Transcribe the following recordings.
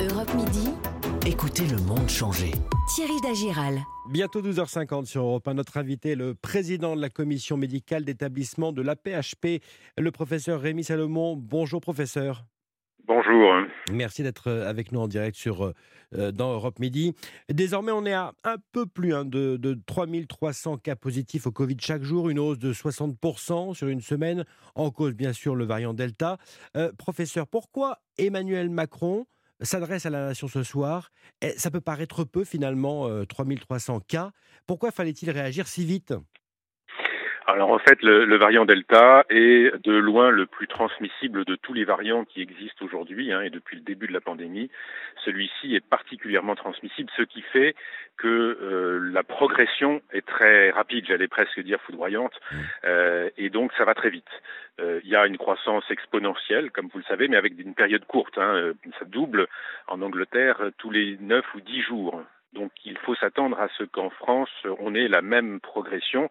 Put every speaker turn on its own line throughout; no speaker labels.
Europe Midi.
Écoutez le monde changer.
Thierry Dagiral.
Bientôt 12h50 sur Europe 1. Notre invité, le président de la commission médicale d'établissement de l'APHP, le professeur Rémi Salomon. Bonjour professeur.
Bonjour.
Merci d'être euh, avec nous en direct sur, euh, euh, dans Europe Midi. Désormais, on est à un peu plus hein, de, de 3300 cas positifs au Covid chaque jour, une hausse de 60% sur une semaine, en cause bien sûr le variant Delta. professeur, pourquoi Emmanuel Macron s'adresse à la nation ce soir Ça peut paraître peu finalement, 3300 cas. Pourquoi fallait-il réagir si vite?
Alors en fait, le, variant Delta est de loin le plus transmissible de tous les variants qui existent aujourd'hui hein, et depuis le début de la pandémie. Celui-ci est particulièrement transmissible, ce qui fait que euh, la progression est très rapide, j'allais presque dire foudroyante, mmh. euh, et donc ça va très vite. Euh, il y a une croissance exponentielle, comme vous le savez, mais avec une période courte. Hein, ça double en Angleterre tous les 9 ou 10 jours. Donc il faut s'attendre à ce qu'en France, on ait la même progression,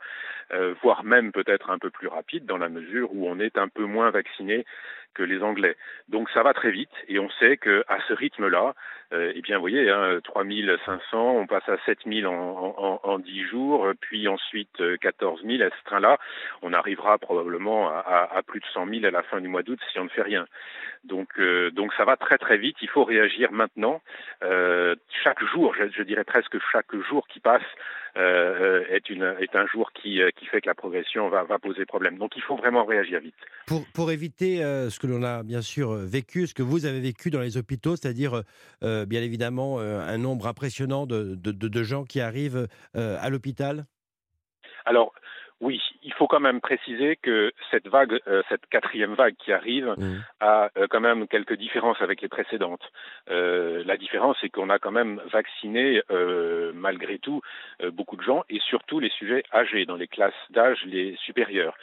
euh, voire même peut-être un peu plus rapide, dans la mesure où on est un peu moins vacciné que les Anglais. Donc ça va très vite et on sait qu'à ce rythme-là, euh, eh bien vous voyez, hein, 3500, on passe à 7000 en, en, en 10 jours, puis ensuite 14 000 à ce train-là, on arrivera probablement à, à, plus de 100 000 à la fin du mois d'août si on ne fait rien. Donc, euh, donc ça va très très vite, il faut réagir maintenant. Euh, chaque jour, je, dirais presque chaque jour qui passe, euh, est, une, est un jour qui, qui fait que la progression va, va poser problème. Donc il faut vraiment réagir vite.
Pour, pour éviter ce que l'on a bien sûr vécu, ce que vous avez vécu dans les hôpitaux, c'est-à-dire bien évidemment un nombre impressionnant de, de, de gens qui arrivent à l'hôpital?
Alors, oui, il faut quand même préciser que cette vague, euh, cette quatrième vague qui arrive, mmh. a euh, quand même quelques différences avec les précédentes. Euh, la différence, c'est qu'on a quand même vacciné malgré tout beaucoup de gens et surtout les sujets âgés dans les classes d'âge les supérieures.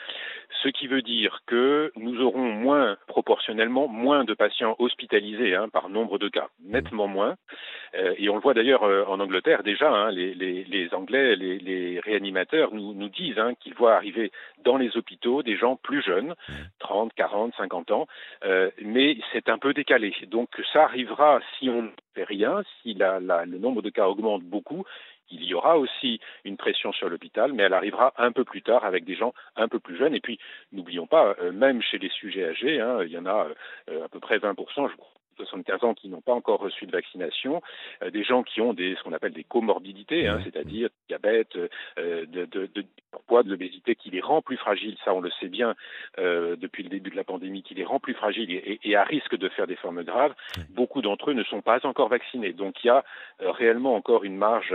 Ce qui veut dire que nous aurons moins proportionnellement moins de patients hospitalisés hein, par nombre de cas, nettement moins. et on le voit d'ailleurs en Angleterre déjà. Hein, les, les, les, Anglais, les, les réanimateurs nous, nous disent hein, qu'il voit arriver dans les hôpitaux des gens plus jeunes, 30, 40, 50 ans, euh, mais c'est un peu décalé. Donc ça arrivera si on ne fait rien, si la, la, le nombre de cas augmente beaucoup, il y aura aussi une pression sur l'hôpital, mais elle arrivera un peu plus tard avec des gens un peu plus jeunes. Et puis, n'oublions pas, euh, même chez les sujets âgés, hein, il y en a euh, à peu près 20%, je crois, 75 ans qui n'ont pas encore reçu de vaccination, euh, des gens qui ont des, ce qu'on appelle des comorbidités, hein, c'est-à-dire diabète, euh, de, de, de, poids, de l'obésité, qui les rend plus fragiles, ça on le sait bien euh, depuis le début de la pandémie, qui les rend plus fragiles et, et à risque de faire des formes graves, beaucoup d'entre eux ne sont pas encore vaccinés. Donc il y a euh, réellement encore une marge,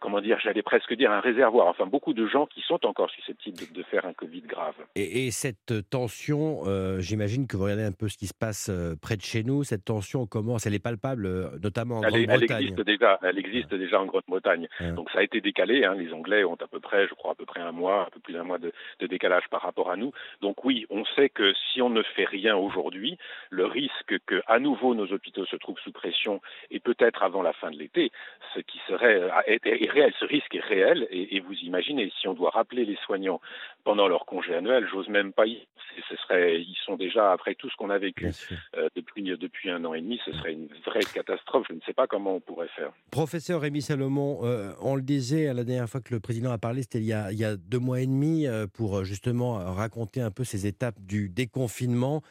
comment dire, j'allais presque dire un réservoir, enfin beaucoup de gens qui sont encore susceptibles de, de faire un Covid grave.
Et, et cette tension, j'imagine que vous regardez un peu ce qui se passe près de chez nous, cette tension commence, elle est palpable, notamment en Grande-Bretagne.
Elle existe déjà, elle existe déjà en Grande-Bretagne. Donc ça a été décalé. Hein. Les Anglais ont à peu près, je crois, à peu près un mois, un peu plus d'un mois de, de, décalage par rapport à nous. Donc oui, on sait que si on ne fait rien aujourd'hui, le risque que à nouveau nos hôpitaux se trouvent sous pression et peut-être avant la fin de l'été, ce qui serait euh, est, est, réel, ce risque est réel. Et, et, vous imaginez, si on doit rappeler les soignants pendant leur congé annuel, j'ose même pas y. Ce serait, ils sont déjà après tout ce qu'on a vécu euh, depuis depuis un an et demi ce serait une vraie catastrophe. Je ne sais pas comment on pourrait faire.
Professeur Rémi Salomon, euh, on le disait la dernière fois que le président a parlé, c'était il, y a deux mois et demi, euh, pour euh, justement raconter un peu ces étapes du déconfinement.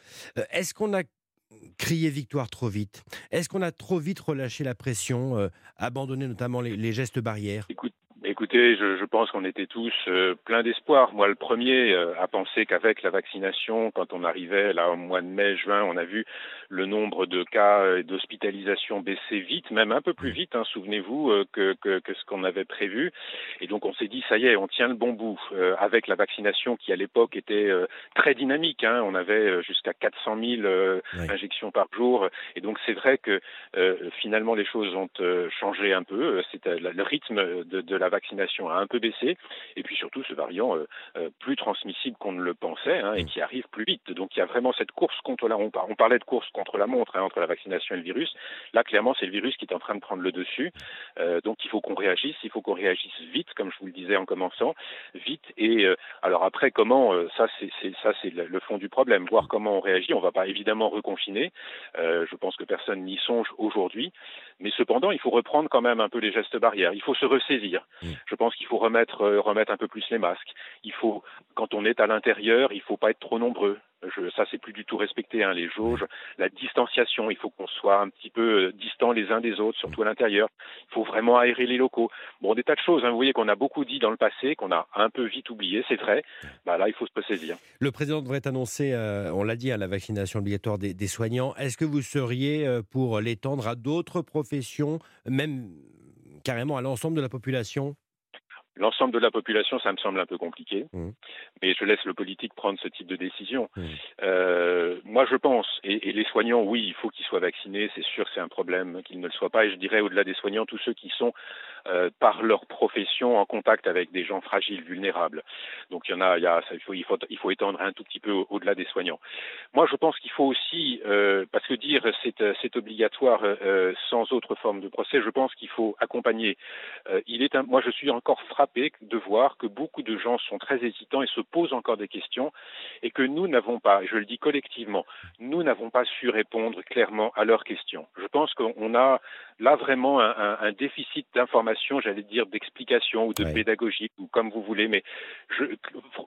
Est-ce qu'on a crié victoire trop vite? Est-ce qu'on a trop vite relâché la pression, abandonné notamment les, les gestes barrières?
Écoute, Écoutez, je, je pense qu'on était tous euh, pleins d'espoir. Moi, le premier euh, à penser qu'avec la vaccination, quand on arrivait là au mois de mai, juin, on a vu le nombre de cas euh, d'hospitalisation baisser vite, même un peu plus vite, hein, souvenez-vous, euh, que, que, que, ce qu'on avait prévu. Et donc, on s'est dit, ça y est, on tient le bon bout. Euh, avec la vaccination qui, à l'époque, était très dynamique, hein, on avait jusqu'à 400 000 oui. injections par jour. Et donc, c'est vrai que finalement, les choses ont changé un peu. C'était le rythme de, de la vaccination vaccination a un peu baissé, et puis surtout ce variant plus transmissible qu'on ne le pensait hein, et qui arrive plus vite. Donc il y a vraiment cette course contre la on parlait de course contre la montre hein, entre la vaccination et le virus. Là, clairement, c'est le virus qui est en train de prendre le dessus. donc il faut qu'on réagisse, il faut qu'on réagisse vite, comme je vous le disais en commençant, vite. Et alors après, comment ça, c'est ça, c'est le fond du problème. Voir comment on réagit. On ne va pas évidemment reconfiner. je pense que personne n'y songe aujourd'hui. Mais cependant, il faut reprendre quand même un peu les gestes barrières. Il faut se ressaisir. Mm. Je pense qu'il faut remettre, euh, remettre un peu plus les masques. Il faut, quand on est à l'intérieur, il ne faut pas être trop nombreux. Je, ça, c'est plus du tout respecté, hein, les jauges, la distanciation. Il faut qu'on soit un petit peu euh, distants les uns des autres, surtout à l'intérieur. Il faut vraiment aérer les locaux. Bon, des tas de choses. Hein. Vous voyez qu'on a beaucoup dit dans le passé, qu'on a un peu vite oublié, c'est vrai. Bah, là, il faut se ressaisir.
Le président devrait annoncer, euh, on l'a dit, à hein, la vaccination obligatoire des soignants. Est-ce que vous seriez pour l'étendre à d'autres professions, même carrément à l'ensemble de la population?
L'ensemble de la population, ça me semble un peu compliqué, mmh. mais je laisse le politique prendre ce type de décision. Mmh. Euh, moi, je pense, et, les soignants, oui, il faut qu'ils soient vaccinés, c'est sûr, c'est un problème qu'ils ne le soient pas, et je dirais au-delà des soignants, tous ceux qui sont, euh, par leur profession, en contact avec des gens fragiles, vulnérables. Donc il y en a, il, y a il, faut, il, faut, il faut étendre un tout petit peu au-delà des soignants. Moi, je pense qu'il faut aussi, euh, parce que dire c'est obligatoire sans autre forme de procès, je pense qu'il faut accompagner. il est un, moi, je suis encore frappé de voir que beaucoup de gens sont très hésitants et se posent encore des questions et que nous n'avons pas, je le dis collectivement, nous n'avons pas su répondre clairement à leurs questions. Je pense qu'on a là vraiment un, déficit d'information, j'allais dire d'explication ou de pédagogie ou comme vous voulez, mais je,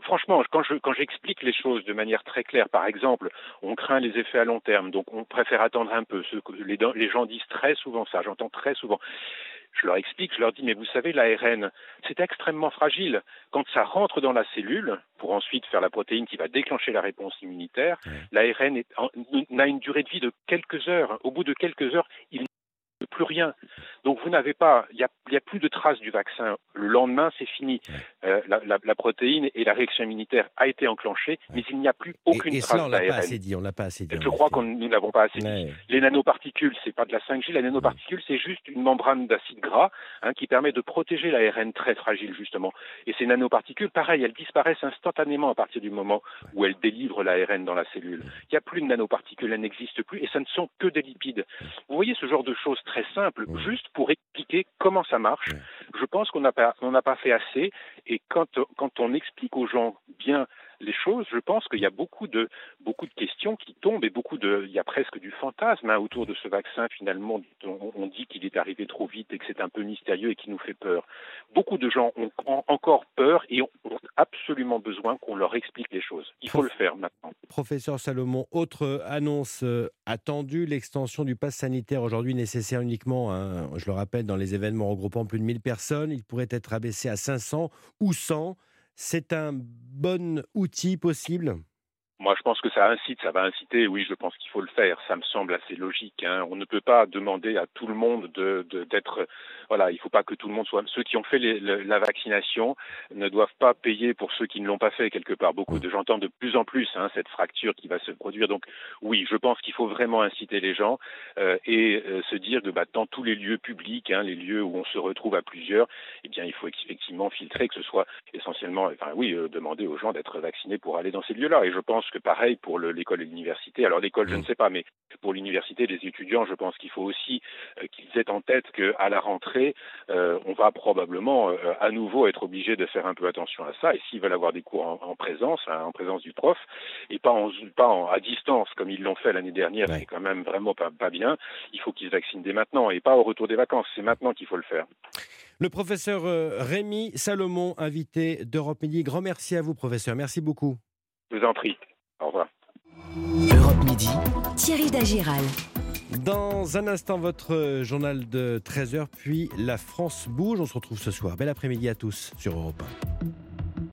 franchement, quand je quand j'explique les choses de manière très claire, par exemple, on craint les effets à long terme, donc on préfère attendre un peu. Ce que les, les gens disent très souvent ça, j'entends très souvent. Je leur explique, je leur dis, mais vous savez, l'ARN, c'est extrêmement fragile. Quand ça rentre dans la cellule, pour ensuite faire la protéine qui va déclencher la réponse immunitaire, l'ARN n'a une durée de vie de quelques heures. Au bout de quelques heures, il plus rien. Donc vous n'avez pas, il n'y a, plus de traces du vaccin. Le lendemain, c'est fini. Euh, la, protéine et la réaction immunitaire a été enclenchée, mais il n'y a plus aucune
et,
et trace
on l'a pas assez dit. On l'a pas assez dit.
Je crois que nous n'avons pas assez dit. Les nanoparticules, c'est pas de la 5G. La nanoparticule, c'est juste une membrane d'acide gras hein, qui permet de protéger l'ARN très fragile justement. Et ces nanoparticules, pareil, elles disparaissent instantanément à partir du moment où elles délivrent l'ARN dans la cellule. Il n'y a plus de nanoparticules, elles n'existent plus, et ça ne sont que des lipides. Vous voyez ce genre de choses très simple, juste pour expliquer comment ça marche. Je pense qu'on n'a pas, pas fait assez. Et quand, quand on explique aux gens bien les choses, je pense qu'il y a beaucoup de, beaucoup de questions qui tombent et beaucoup de, il y a presque du fantasme hein, autour de ce vaccin finalement. On, on dit qu'il est arrivé trop vite et que c'est un peu mystérieux et qui nous fait peur. Beaucoup de gens ont, encore peur et ont, absolument besoin qu'on leur explique les choses. Il faut le faire maintenant.
Professeur Salomon, autre annonce euh, attendue, l'extension du pass sanitaire aujourd'hui nécessaire uniquement, hein, je le rappelle, dans les événements regroupant plus de 1000 personnes. Il pourrait être abaissé à 500 ou 100 c'est un bon outil possible?
Moi, je pense que ça incite, ça va inciter. Oui, je pense qu'il faut le faire. Ça me semble assez logique. Hein. On ne peut pas demander à tout le monde de d'être. voilà, il ne faut pas que tout le monde soit. Ceux qui ont fait la vaccination ne doivent pas payer pour ceux qui ne l'ont pas fait quelque part. Beaucoup de gens entendent de plus en plus hein, cette fracture qui va se produire. Donc, oui, je pense qu'il faut vraiment inciter les gens euh, et euh, se dire que bah, dans tous les lieux publics, hein, les lieux où on se retrouve à plusieurs, eh bien, il faut effectivement filtrer, que ce soit essentiellement, enfin, oui, euh, demander aux gens d'être vaccinés pour aller dans ces lieux-là. Et je pense que pareil pour l'école et l'université. Alors l'école, je ne mm. sais pas, mais pour l'université, les étudiants, je pense qu'il faut aussi euh, qu'ils aient en tête qu'à la rentrée, euh, on va probablement euh, à nouveau être obligé de faire un peu attention à ça. Et s'ils veulent avoir des cours en, présence, hein, en présence du prof, et pas, en, pas à distance comme ils l'ont fait l'année dernière, c'est quand même vraiment pas, pas bien. Il faut qu'ils se vaccinent dès maintenant et pas au retour des vacances. C'est maintenant qu'il faut le faire.
Le professeur Rémi Salomon, invité d'Europe Midi. Grand merci à vous, professeur. Merci beaucoup.
Je vous en prie. Au revoir.
Europe Midi.
Thierry Dagiral.
Dans un instant, votre journal de 13h, puis La France bouge. On se retrouve ce soir. Bel après-midi à tous sur Europe 1.